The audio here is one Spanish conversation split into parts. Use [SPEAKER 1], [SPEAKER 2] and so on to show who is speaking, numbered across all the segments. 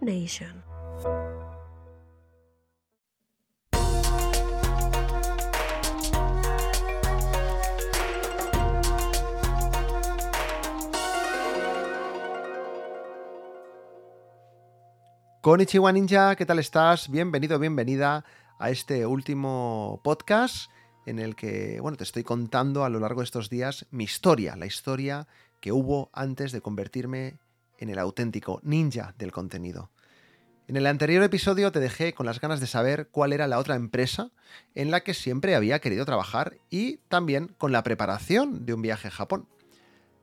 [SPEAKER 1] Nation.
[SPEAKER 2] Konnichiwa Ninja, ¿qué tal estás? Bienvenido, bienvenida a este último podcast en el que, bueno, te estoy contando a lo largo de estos días mi historia, la historia que hubo antes de convertirme en el auténtico ninja del contenido. En el anterior episodio te dejé con las ganas de saber cuál era la otra empresa en la que siempre había querido trabajar y también con la preparación de un viaje a Japón.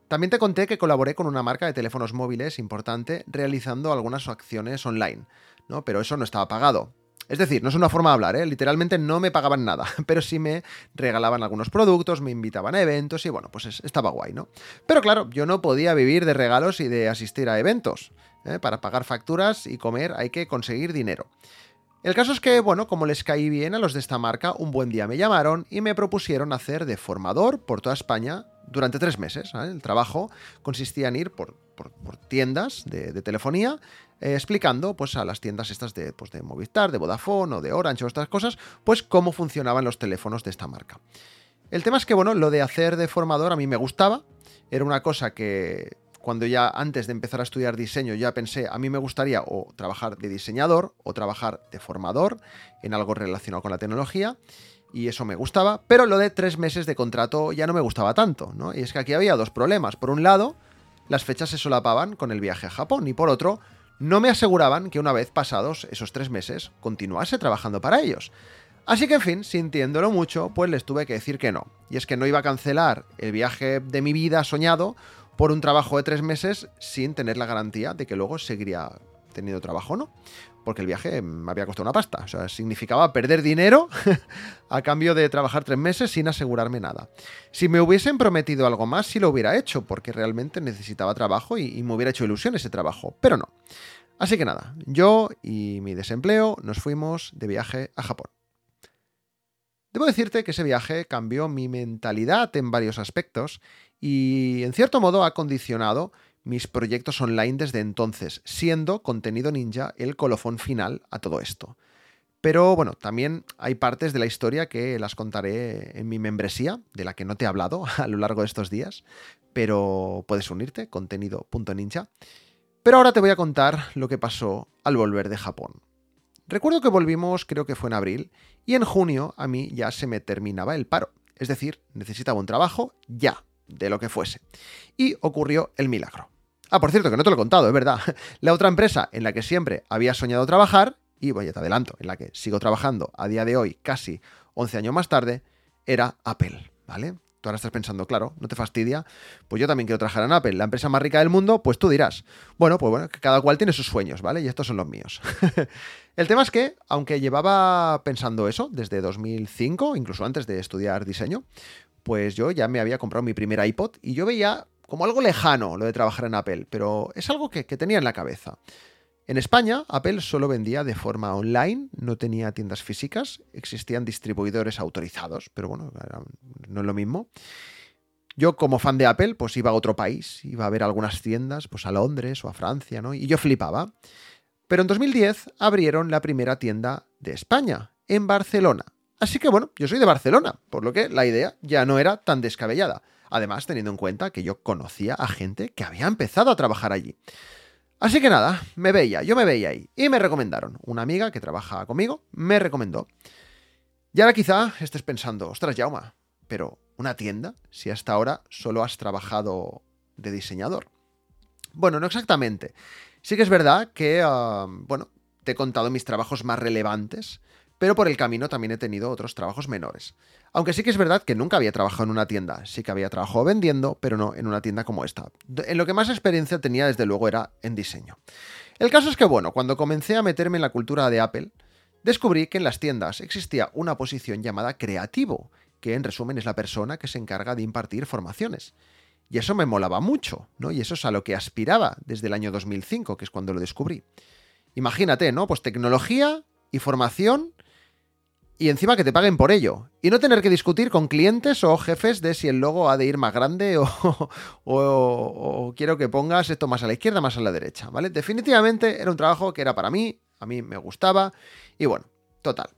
[SPEAKER 2] También te conté que colaboré con una marca de teléfonos móviles importante realizando algunas acciones online, ¿no? Pero eso no estaba pagado. Es decir, no es una forma de hablar, ¿eh? literalmente no me pagaban nada, pero sí me regalaban algunos productos, me invitaban a eventos y bueno, pues estaba guay, ¿no? Pero claro, yo no podía vivir de regalos y de asistir a eventos. ¿eh? Para pagar facturas y comer hay que conseguir dinero. El caso es que, bueno, como les caí bien a los de esta marca, un buen día me llamaron y me propusieron hacer de formador por toda España durante tres meses. El trabajo consistía en ir por, tiendas de, telefonía eh, explicando pues, a las tiendas estas de, pues, de Movistar, de Vodafone o de Orange o estas cosas, pues cómo funcionaban los teléfonos de esta marca. El tema es que, bueno, lo de hacer de formador a mí me gustaba, era una cosa que cuando ya antes de empezar a estudiar diseño ya pensé, a mí me gustaría o trabajar de diseñador o trabajar de formador en algo relacionado con la tecnología. Y eso me gustaba, pero lo de tres meses de contrato ya no me gustaba tanto, ¿no? Y es que aquí había dos problemas. Por un lado, las fechas se solapaban con el viaje a Japón y por otro, no me aseguraban que una vez pasados esos tres meses continuase trabajando para ellos. Así que, en fin, sintiéndolo mucho, pues les tuve que decir que no. Y es que no iba a cancelar el viaje de mi vida soñado por un trabajo de tres meses sin tener la garantía de que luego seguiría teniendo trabajo, ¿no? Porque el viaje me había costado una pasta. O sea, significaba perder dinero a cambio de trabajar tres meses sin asegurarme nada. Si me hubiesen prometido algo más, sí lo hubiera hecho, porque realmente necesitaba trabajo y, y me hubiera hecho ilusión ese trabajo. Pero no. Así que nada, yo y mi desempleo nos fuimos de viaje a Japón. Debo decirte que ese viaje cambió mi mentalidad en varios aspectos y en cierto modo ha condicionado mis proyectos online desde entonces, siendo contenido ninja el colofón final a todo esto. Pero bueno, también hay partes de la historia que las contaré en mi membresía, de la que no te he hablado a lo largo de estos días, pero puedes unirte, contenido.ninja. Pero ahora te voy a contar lo que pasó al volver de Japón. Recuerdo que volvimos, creo que fue en abril, y en junio a mí ya se me terminaba el paro. Es decir, necesitaba un trabajo ya, de lo que fuese. Y ocurrió el milagro. Ah, por cierto, que no te lo he contado, es verdad. La otra empresa en la que siempre había soñado trabajar, y voy, te adelanto, en la que sigo trabajando a día de hoy, casi 11 años más tarde, era Apple, ¿vale? Tú ahora estás pensando, claro, no te fastidia, pues yo también quiero trabajar en Apple, la empresa más rica del mundo, pues tú dirás, bueno, pues bueno, cada cual tiene sus sueños, ¿vale? Y estos son los míos. el tema es que, aunque llevaba pensando eso desde 2005, incluso antes de estudiar diseño, pues yo ya me había comprado mi primer iPod y yo veía como algo lejano lo de trabajar en Apple, pero es algo que, tenía en la cabeza. En España, Apple solo vendía de forma online, no tenía tiendas físicas, existían distribuidores autorizados, pero bueno, no es lo mismo. Yo, como fan de Apple, pues iba a otro país, iba a ver algunas tiendas, pues a Londres o a Francia, ¿no? Y yo flipaba. Pero en 2010 abrieron la primera tienda de España, en Barcelona. Así que bueno, yo soy de Barcelona, por lo que la idea ya no era tan descabellada. Además, teniendo en cuenta que yo conocía a gente que había empezado a trabajar allí. Así que nada, me veía, yo me veía ahí. Y me recomendaron. Una amiga que trabaja conmigo me recomendó. Y ahora quizá estés pensando, ostras, Jauma, pero ¿una tienda? Si hasta ahora solo has trabajado de diseñador. Bueno, no exactamente. Sí que es verdad que, ah, bueno, te he contado mis trabajos más relevantes, pero por el camino también he tenido otros trabajos menores. Aunque sí que es verdad que nunca había trabajado en una tienda, sí que había trabajado vendiendo, pero no en una tienda como esta. En lo que más experiencia tenía, desde luego, era en diseño. El caso es que, bueno, cuando comencé a meterme en la cultura de Apple, descubrí que en las tiendas existía una posición llamada creativo, que en resumen es la persona que se encarga de impartir formaciones. Y eso me molaba mucho, ¿no? Y eso es a lo que aspiraba desde el año 2005, que es cuando lo descubrí. Imagínate, ¿no? Pues tecnología y formación y encima que te paguen por ello. Y no tener que discutir con clientes o jefes de si el logo ha de ir más grande o, quiero que pongas esto más a la izquierda, más a la derecha, ¿vale? Definitivamente era un trabajo que era para mí, a mí me gustaba y bueno, total.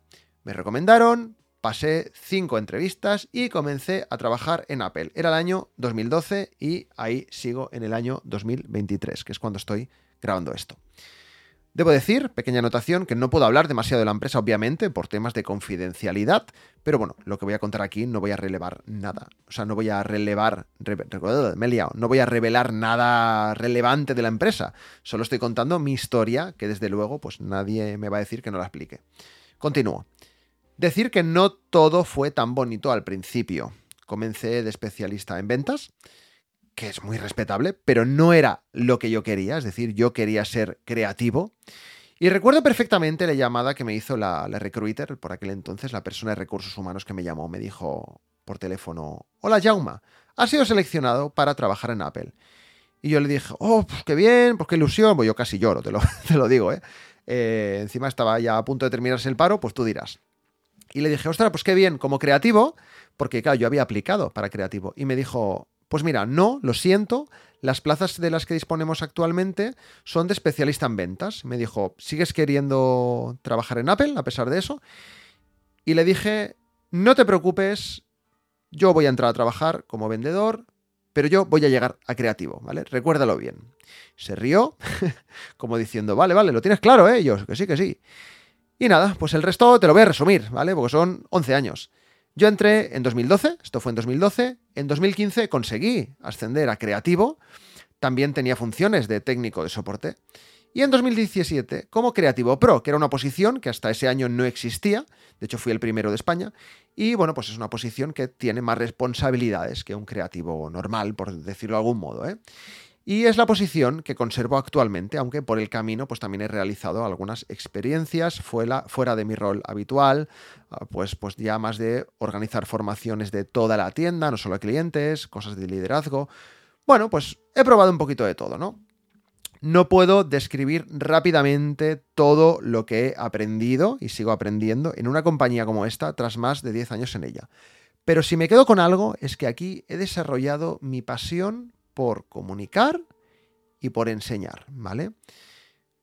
[SPEAKER 2] Me recomendaron, pasé cinco entrevistas y comencé a trabajar en Apple. Era el año 2012 y ahí sigo en el año 2023, que es cuando estoy grabando esto. Debo decir, pequeña anotación, que no puedo hablar demasiado de la empresa, obviamente, por temas de confidencialidad, pero bueno, lo que voy a contar aquí no voy a relevar nada. O sea, no voy a relevar, me he liado, no voy a revelar nada relevante de la empresa. Solo estoy contando mi historia, que desde luego, pues nadie me va a decir que no la explique. Continúo. Decir que no todo fue tan bonito al principio. Comencé de especialista en ventas que es muy respetable, pero no era lo que yo quería, es decir, yo quería ser creativo. Y recuerdo perfectamente la llamada que me hizo la, recruiter por aquel entonces, la persona de recursos humanos que me llamó, me dijo por teléfono, hola Jauma, has sido seleccionado para trabajar en Apple. Y yo le dije, oh, pues qué bien, pues qué ilusión, pues yo casi lloro, te lo, te lo digo, ¿eh? ¿eh? Encima estaba ya a punto de terminarse el paro, pues tú dirás. Y le dije, ostras, pues qué bien, como creativo, porque claro, yo había aplicado para creativo. Y me dijo, pues mira, no, lo siento, las plazas de las que disponemos actualmente son de especialista en ventas. Me dijo, ¿sigues queriendo trabajar en Apple a pesar de eso? Y le dije, no te preocupes, yo voy a entrar a trabajar como vendedor, pero yo voy a llegar a creativo, ¿vale? Recuérdalo bien. Se rió, como diciendo, vale, vale, lo tienes claro, ¿eh? yo, que sí, que sí. Y nada, pues el resto te lo voy a resumir, ¿vale? Porque son 11 años. Yo entré en 2012, esto fue en 2012, en 2015 conseguí ascender a creativo, también tenía funciones de técnico de soporte, y en 2017 como creativo pro, que era una posición que hasta ese año no existía, de hecho fui el primero de España, y bueno, pues es una posición que tiene más responsabilidades que un creativo normal, por decirlo de algún modo. ¿eh? Y es la posición que conservo actualmente, aunque por el camino pues también he realizado algunas experiencias fuera, de mi rol habitual, ah, pues, pues ya más de organizar formaciones de toda la tienda, no solo a clientes, cosas de liderazgo. Bueno, pues he probado un poquito de todo, ¿no? No puedo describir rápidamente todo lo que he aprendido y sigo aprendiendo en una compañía como esta tras más de 10 años en ella. Pero si me quedo con algo es que aquí he desarrollado mi pasión por comunicar y por enseñar, ¿vale?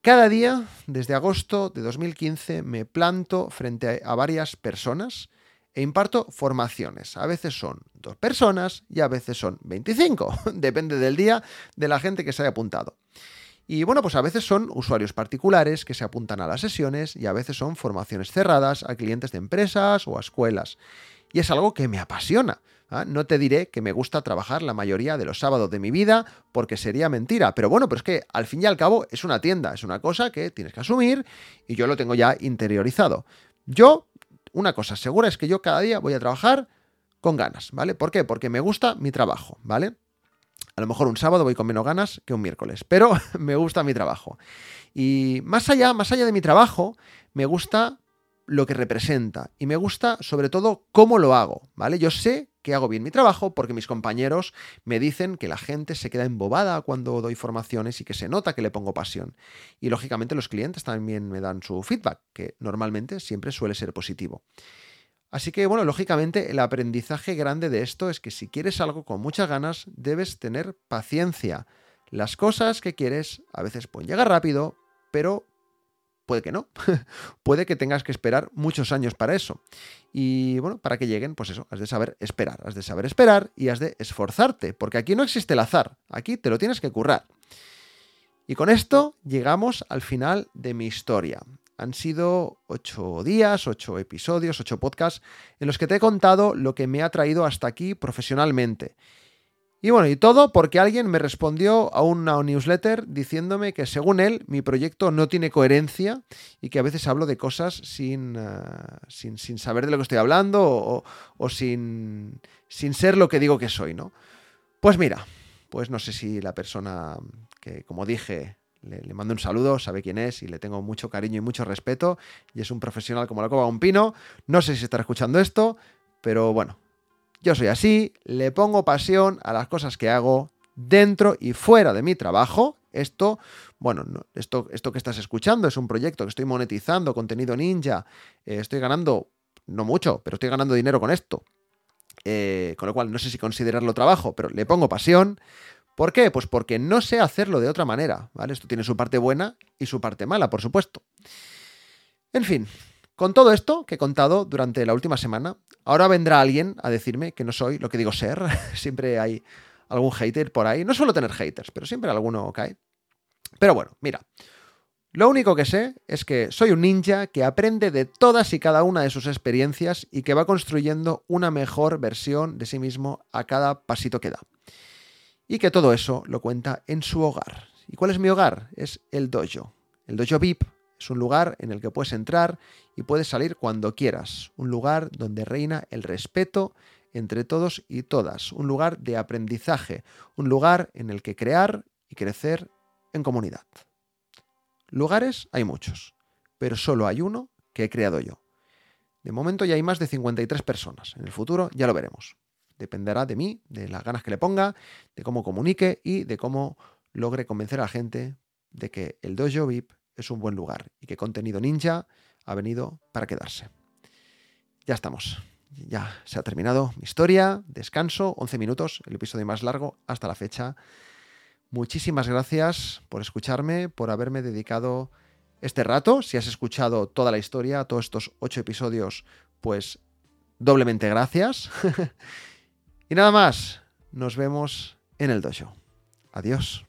[SPEAKER 2] Cada día, desde agosto de 2015, me planto frente a varias personas e imparto formaciones. A veces son dos personas y a veces son 25. Depende del día de la gente que se haya apuntado. Y bueno, pues a veces son usuarios particulares que se apuntan a las sesiones y a veces son formaciones cerradas a clientes de empresas o a escuelas. Y es algo que me apasiona. ¿Ah? No te diré que me gusta trabajar la mayoría de los sábados de mi vida porque sería mentira, pero bueno, pero es que al fin y al cabo es una tienda, es una cosa que tienes que asumir y yo lo tengo ya interiorizado. Yo, una cosa segura es que yo cada día voy a trabajar con ganas, ¿vale? ¿Por qué? Porque me gusta mi trabajo, ¿vale? A lo mejor un sábado voy con menos ganas que un miércoles, pero me gusta mi trabajo. Y más allá, más allá de mi trabajo, me gusta lo que representa y me gusta sobre todo cómo lo hago, ¿vale? Yo sé que hago bien mi trabajo porque mis compañeros me dicen que la gente se queda embobada cuando doy formaciones y que se nota que le pongo pasión. Y lógicamente los clientes también me dan su feedback, que normalmente siempre suele ser positivo. Así que bueno, lógicamente el aprendizaje grande de esto es que si quieres algo con muchas ganas, debes tener paciencia. Las cosas que quieres a veces pueden llegar rápido, pero puede que no. puede que tengas que esperar muchos años para eso. Y bueno, para que lleguen, pues eso, has de saber esperar, has de saber esperar y has de esforzarte, porque aquí no existe el azar, aquí te lo tienes que currar. Y con esto llegamos al final de mi historia. Han sido ocho días, ocho episodios, ocho podcasts en los que te he contado lo que me ha traído hasta aquí profesionalmente. Y bueno, y todo porque alguien me respondió a una newsletter diciéndome que según él mi proyecto no tiene coherencia y que a veces hablo de cosas sin, eh, sin, saber de lo que estoy hablando o, sin, sin, ser lo que digo que soy, ¿no? Pues mira, pues no sé si la persona que, como dije, le, mando un saludo, sabe quién es y le tengo mucho cariño y mucho respeto y es un profesional como la cova un pino. No sé si estará escuchando esto, pero bueno, yo soy así, le pongo pasión a las cosas que hago dentro y fuera de mi trabajo. Esto, bueno, esto, esto que estás escuchando es un proyecto que estoy monetizando, contenido ninja, eh, estoy ganando no mucho, pero estoy ganando dinero con esto. Eh, con lo cual, no sé si considerarlo trabajo, pero le pongo pasión. ¿Por qué? Pues porque no sé hacerlo de otra manera, ¿vale? Esto tiene su parte buena y su parte mala, por supuesto. En fin, con todo esto que he contado durante la última semana, ahora vendrá alguien a decirme que no soy lo que digo ser. siempre hay algún hater por ahí. No suelo tener haters, pero siempre alguno cae. Pero bueno, mira. Lo único que sé es que soy un ninja que aprende de todas y cada una de sus experiencias y que va construyendo una mejor versión de sí mismo a cada pasito que da. Y que todo eso lo cuenta en su hogar. ¿Y cuál es mi hogar? Es el dojo. El dojo VIP es un lugar en el que puedes entrar y puedes salir cuando quieras. Un lugar donde reina el respeto entre todos y todas. Un lugar de aprendizaje. Un lugar en el que crear y crecer en comunidad. Lugares hay muchos, pero solo hay uno que he creado yo. De momento ya hay más de 53 personas. En el futuro ya lo veremos. Dependerá de mí, de las ganas que le ponga, de cómo comunique y de cómo logre convencer a la gente de que el dojo VIP es un buen lugar y que contenido ninja ha venido para quedarse. Ya estamos. Ya se ha terminado mi historia. Descanso, 11 minutos, el episodio más largo hasta la fecha. Muchísimas gracias por escucharme, por haberme dedicado este rato. Si has escuchado toda la historia, todos estos ocho episodios, pues doblemente gracias. y nada más, nos vemos en el dojo. Adiós.